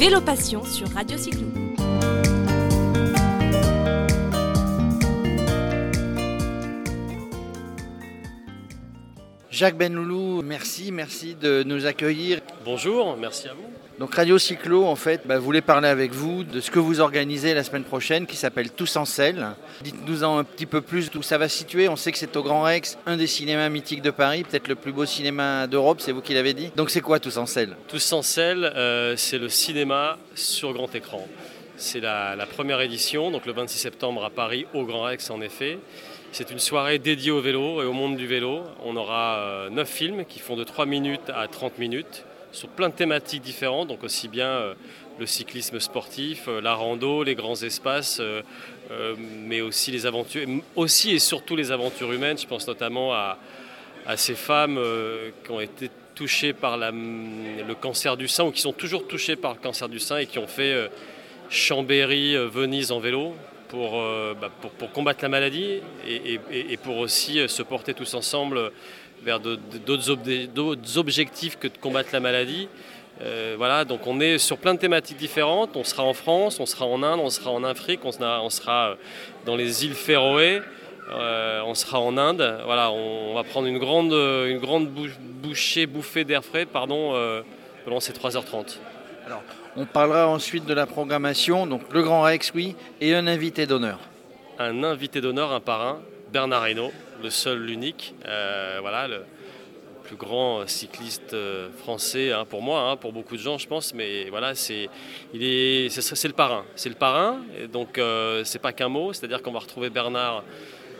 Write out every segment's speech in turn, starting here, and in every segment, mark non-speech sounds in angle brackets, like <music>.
Vélo Passion sur Radio Cyclo. Jacques Benloulou, merci, merci de nous accueillir. Bonjour, merci à vous. Donc Radio Cyclo, en fait, bah, voulait parler avec vous de ce que vous organisez la semaine prochaine, qui s'appelle Tous en selle. Dites-nous en un petit peu plus d'où ça va situer. On sait que c'est au Grand Rex, un des cinémas mythiques de Paris, peut-être le plus beau cinéma d'Europe, c'est vous qui l'avez dit. Donc c'est quoi Tous en selle? Tous en selle, euh, c'est le cinéma sur grand écran. C'est la, la première édition, donc le 26 septembre à Paris, au Grand Rex en effet. C'est une soirée dédiée au vélo et au monde du vélo. On aura 9 euh, films qui font de 3 minutes à 30 minutes sur plein de thématiques différentes, donc aussi bien euh, le cyclisme sportif, euh, la rando, les grands espaces, mais aussi les aventures, aussi et surtout les aventures humaines. Je pense notamment à, ces femmes qui ont été touchées par le cancer du sein ou qui sont toujours touchées par le cancer du sein et qui ont fait Chambéry, Venise en vélo. Euh, bah, pour, pour, combattre la maladie et, pour aussi euh, se porter tous ensemble vers d'autres objectifs que de combattre la maladie. Euh, voilà, donc on est sur plein de thématiques différentes. On sera en France, on sera en Inde, on sera en Afrique, on sera, dans les îles Féroé, on sera en Inde. Voilà, on, va prendre une grande, une grande bouchée, bouffée d'air frais pardon, pendant ces 3h30. Alors, on parlera ensuite de la programmation, donc le Grand Rex, oui, et un invité d'honneur. Un invité d'honneur, un parrain, Bernard Hinault, le seul, l'unique, euh, voilà, le plus grand cycliste euh, français hein, pour moi, hein, pour beaucoup de gens, je pense, mais voilà, c'est, il est, c'est, le parrain, c'est le parrain, et donc euh, c'est pas qu'un mot, c'est-à-dire qu'on va retrouver Bernard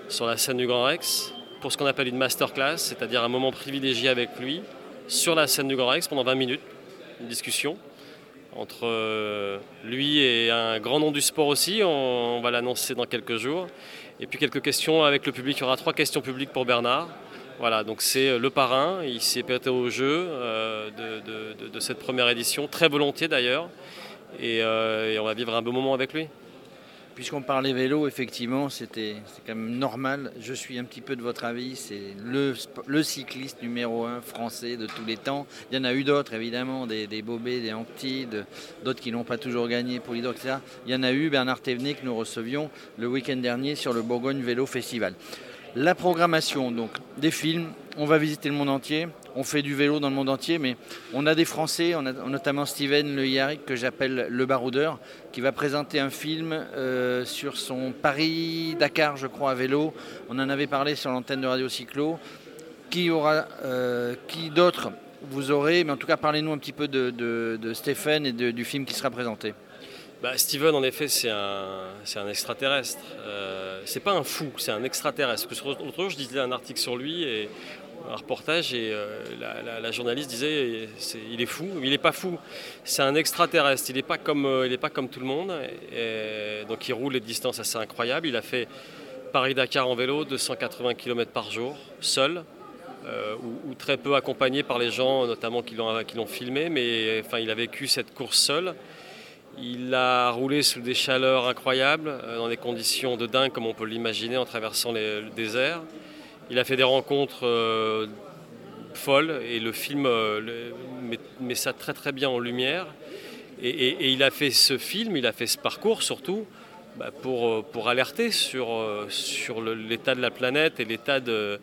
sur la scène du Grand Rex pour ce qu'on appelle une masterclass, c'est-à-dire un moment privilégié avec lui sur la scène du Grand Rex pendant 20 minutes, une discussion entre euh, lui et un grand nom du sport aussi. On, va l'annoncer dans quelques jours. Et puis quelques questions avec le public. Il y aura trois questions publiques pour Bernard. Voilà, donc c'est euh, le parrain. Il s'est prêté au jeu euh, de, cette première édition, très volontiers d'ailleurs. et, on va vivre un beau moment avec lui. Puisqu'on parlait vélo, effectivement, c'était quand même normal. Je suis un petit peu de votre avis. C'est le, cycliste numéro un français de tous les temps. Il y en a eu d'autres, évidemment, des, des Bobet, des Ancti, d'autres qui n'ont pas toujours gagné, pour etc. Il y en a eu, Bernard Thévenet, que nous recevions le week-end dernier sur le Bourgogne Vélo Festival. La programmation, donc des films, on va visiter le monde entier, on fait du vélo dans le monde entier, mais on a des Français, notamment Steven Le Yarrick, que j'appelle le baroudeur, qui va présenter un film euh, sur son Paris-Dakar, je crois, à vélo. On en avait parlé sur l'antenne de Radio Cyclo. Qui euh, qui d'autres vous aurez, mais en tout cas, parlez-nous un petit peu de, Stéphane et du film qui sera présenté. Bah, Steven, en effet, c'est un, extraterrestre. Euh, c'est pas un fou, c'est un extraterrestre. Je disais un article sur lui et un reportage et euh, la, journaliste disait il est fou, il n'est pas fou, c'est un extraterrestre, il n'est pas, comme, euh, pas comme tout le monde. donc il roule des distances assez incroyables. Il a fait Paris-Dakar en vélo, 280 km par jour, seul. ou, très peu accompagné par les gens, notamment qui l'ont filmé, mais enfin, il a vécu cette course seul. Il a roulé sous des chaleurs incroyables, euh, dans des conditions de dingue comme on peut l'imaginer en traversant le désert. Il a fait des rencontres euh, folles et le film euh, met, ça très très bien en lumière. Et, il a fait ce film, il a fait ce parcours surtout bah, pour, pour alerter sur, sur l'état de la planète et l'état de,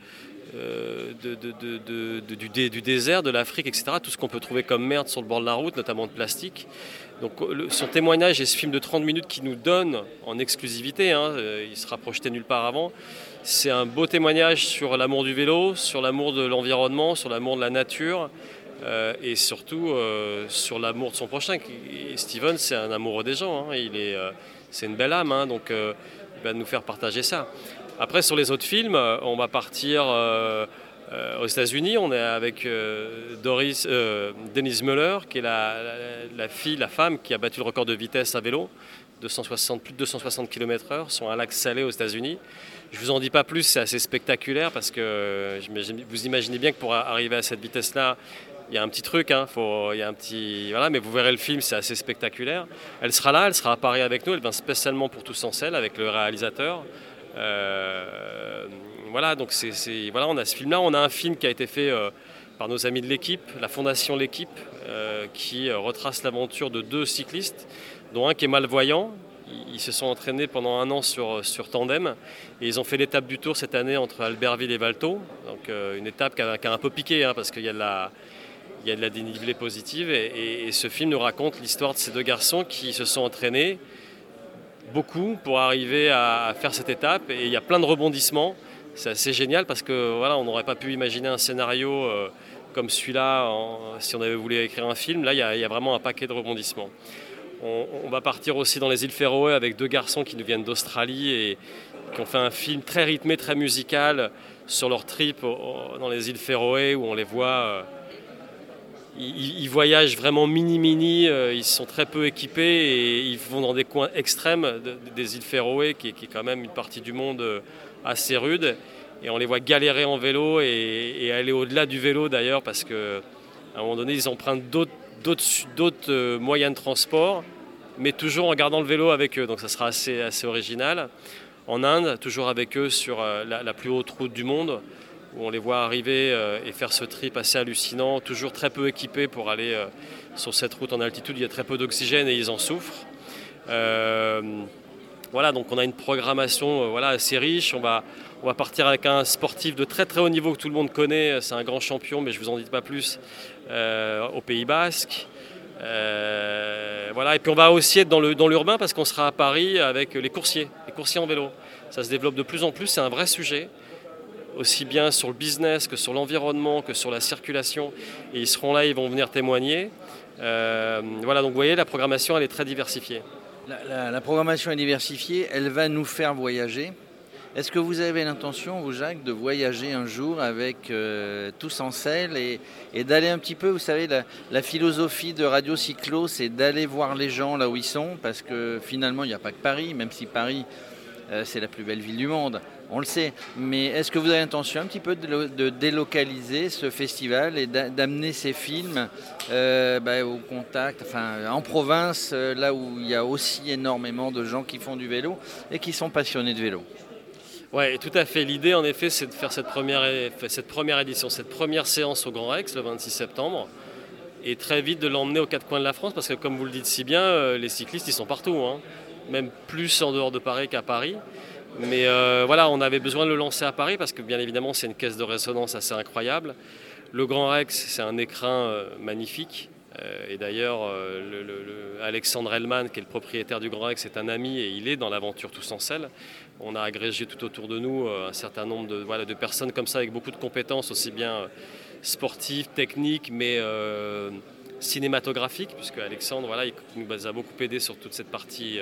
du, du, désert, de l'Afrique, etc. Tout ce qu'on peut trouver comme merde sur le bord de la route, notamment de plastique. Donc son témoignage et ce film de 30 minutes qui nous donne en exclusivité, hein, euh, il sera projeté nulle part avant, c'est un beau témoignage sur l'amour du vélo, sur l'amour de l'environnement, sur l'amour de la nature euh, et surtout euh, sur l'amour de son prochain. Steven, c'est un amoureux des gens, hein, il est, c'est une belle âme, hein, donc il va nous faire partager ça. Après, sur les autres films, on va partir euh, aux États-Unis, on est avec euh, euh, Denise Muller, qui est la, fille, la femme qui a battu le record de vitesse à vélo, 260, plus de 260 km/h, sur un lac salé aux États-Unis. Je vous en dis pas plus, c'est assez spectaculaire parce que vous imaginez bien que pour arriver à cette vitesse-là, il y a un petit truc, hein, y a un petit, voilà, mais vous verrez le film, c'est assez spectaculaire. Elle sera là, elle sera à Paris avec nous, elle vient spécialement pour Tous en selle avec le réalisateur. Euh, voilà, donc c'est, voilà, on a ce film-là. On a un film qui a été fait euh, par nos amis de l'équipe, la fondation L'équipe, qui retrace l'aventure de deux cyclistes, dont un qui est malvoyant. Ils se sont entraînés pendant un an sur, sur tandem et ils ont fait l'étape du Tour cette année entre Albertville et Valto. Donc une étape qui a, un peu piqué hein, parce qu'il y a de la, il y a de la dénivelée positive. Et, ce film nous raconte l'histoire de ces deux garçons qui se sont entraînés beaucoup pour arriver à faire cette étape. Et il y a plein de rebondissements. C'est assez génial parce que voilà, on n'aurait pas pu imaginer un scénario euh, comme celui-là si on avait voulu écrire un film. Là, il y, a, vraiment un paquet de rebondissements. On, va partir aussi dans les îles Féroé avec deux garçons qui nous viennent d'Australie et qui ont fait un film très rythmé, très musical sur leur trip dans les îles Féroé où on les voit euh, ils, voyagent vraiment mini-mini, euh, ils sont très peu équipés et ils vont dans des coins extrêmes des îles Féroé, qui, est quand même une partie du monde euh, assez rude. Et on les voit galérer en vélo et, aller au-delà du vélo d'ailleurs, parce qu'à un moment donné, ils empruntent d'autres euh, moyens de transport, mais toujours en gardant le vélo avec eux. Donc ça sera assez, assez original. En Inde, toujours avec eux sur la plus haute route du monde où on les voit arriver euh, et faire ce trip assez hallucinant, toujours très peu équipés pour aller euh, sur cette route en altitude. Il y a très peu d'oxygène et ils en souffrent. Euh, voilà, donc on a une programmation voilà, assez riche. On va, partir avec un sportif de très très haut niveau que tout le monde connaît. C'est un grand champion, mais je ne vous en dis pas plus, au Pays Basque. voilà, et puis on va aussi être dans l'urbain dans parce qu'on sera à Paris avec les coursiers, les coursiers en vélo. Ça se développe de plus en plus, c'est un vrai sujet aussi bien sur le business que sur l'environnement, que sur la circulation. Et ils seront là, ils vont venir témoigner. Euh, voilà, donc vous voyez, la programmation, elle est très diversifiée. La, programmation est diversifiée, elle va nous faire voyager. Est-ce que vous avez l'intention, vous Jacques, de voyager un jour avec euh, tous en selle et, d'aller un petit peu, vous savez, la, philosophie de Radio Cyclo, c'est d'aller voir les gens là où ils sont, parce que finalement, il n'y a pas que Paris, même si Paris, euh, c'est la plus belle ville du monde on le sait. Mais est-ce que vous avez l'intention un petit peu de, délocaliser ce festival et d'amener ces films euh, bah, au contact, enfin en province, euh, là où il y a aussi énormément de gens qui font du vélo et qui sont passionnés de vélo? Oui, tout à fait. L'idée, en effet, c'est de faire cette première, édition, cette première séance au Grand Rex le 26 septembre, et très vite de l'emmener aux quatre coins de la France, parce que comme vous le dites si bien, euh, les cyclistes, ils sont partout, hein. même plus en dehors de Paris qu'à Paris. Mais euh, voilà, on avait besoin de le lancer à Paris parce que bien évidemment c'est une caisse de résonance assez incroyable. Le Grand Rex, c'est un écrin euh, magnifique. Euh, et d'ailleurs, Alexandre Hellman, qui est le propriétaire du Grand Rex, est un ami et il est dans l'aventure tous en selle. On a agrégé tout autour de nous un certain nombre de, personnes comme ça avec beaucoup de compétences, aussi bien sportives, techniques, mais cinématographiques, puisque Alexandre voilà, il nous a beaucoup aidé sur toute cette partie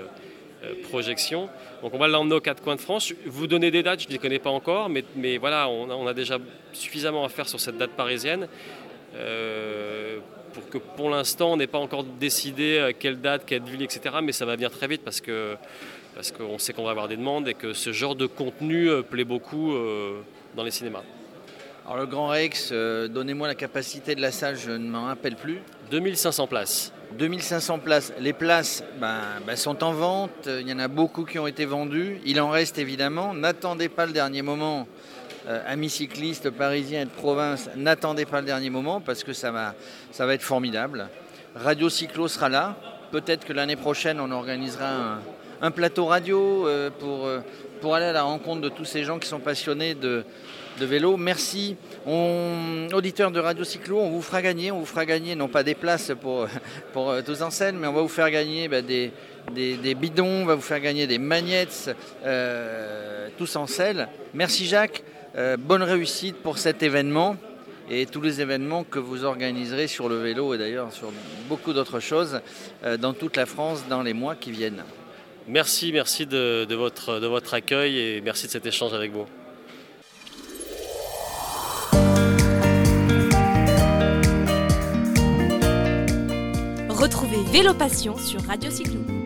projection. Donc on va l'emmener aux quatre coins de France. Vous donnez des dates, je ne les connais pas encore, mais, mais voilà, on a, déjà suffisamment à faire sur cette date parisienne. Euh, pour que pour l'instant on n'ait pas encore décidé euh, quelle date, quelle ville, etc. Mais ça va venir très vite parce que parce qu'on sait qu'on va avoir des demandes et que ce genre de contenu plaît beaucoup dans les cinémas. Alors le Grand Rex, donnez-moi la capacité de la salle, je ne m'en rappelle plus. 2500 places. 2500 places. Les places ben, ben, sont en vente, il y en a beaucoup qui ont été vendues. Il en reste évidemment. N'attendez pas le dernier moment. Euh, amis cyclistes parisiens et de province, n'attendez pas le dernier moment parce que ça va, ça va être formidable. Radio Cyclo sera là. Peut-être que l'année prochaine, on organisera un, plateau radio euh, pour, euh, pour aller à la rencontre de tous ces gens qui sont passionnés de, vélo. Merci. On, auditeurs de Radio Cyclo, on vous fera gagner, on vous fera gagner non pas des places pour, <laughs> euh, tous en scène, mais on va vous faire gagner bah, des, bidons, on va vous faire gagner des magnettes, euh, tous en selle. Merci Jacques, bonne réussite pour cet événement et tous les événements que vous organiserez sur le vélo et d'ailleurs sur beaucoup d'autres choses dans toute la France dans les mois qui viennent. Merci, merci de, votre, de votre accueil et merci de cet échange avec vous. Retrouvez Vélo Passion sur Radio Cyclo.